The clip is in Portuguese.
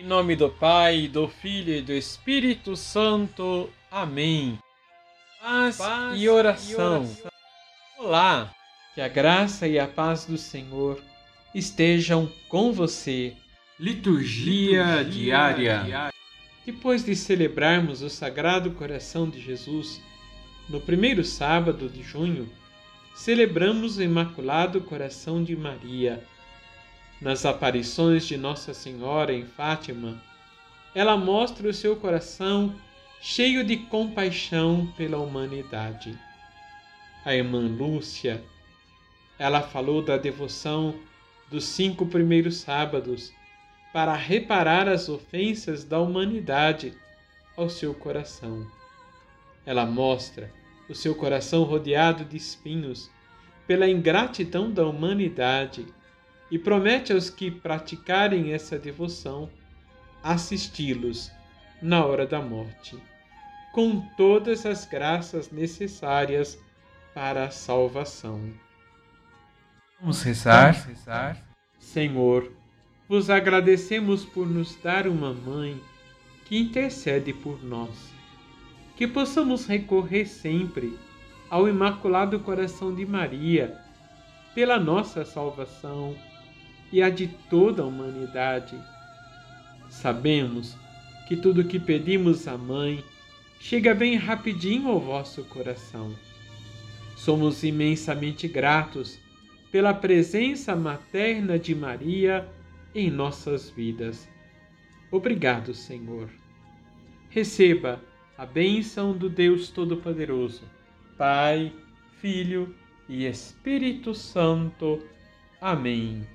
Em nome do Pai, do Filho e do Espírito Santo. Amém. Paz, paz e, oração. e oração. Olá, que a graça e a paz do Senhor estejam com você. Liturgia, Liturgia diária. diária. Depois de celebrarmos o Sagrado Coração de Jesus, no primeiro sábado de junho, celebramos o Imaculado Coração de Maria nas aparições de Nossa Senhora em Fátima, ela mostra o seu coração cheio de compaixão pela humanidade. A irmã Lúcia, ela falou da devoção dos cinco primeiros sábados para reparar as ofensas da humanidade ao seu coração. Ela mostra o seu coração rodeado de espinhos pela ingratidão da humanidade e promete aos que praticarem essa devoção assisti-los na hora da morte, com todas as graças necessárias para a salvação. Vamos rezar, Vamos rezar. Senhor, vos agradecemos por nos dar uma mãe que intercede por nós. Que possamos recorrer sempre ao Imaculado Coração de Maria pela nossa salvação e a de toda a humanidade. Sabemos que tudo o que pedimos à Mãe chega bem rapidinho ao vosso coração. Somos imensamente gratos pela presença materna de Maria em nossas vidas. Obrigado, Senhor. Receba a bênção do Deus Todo-Poderoso, Pai, Filho e Espírito Santo. Amém.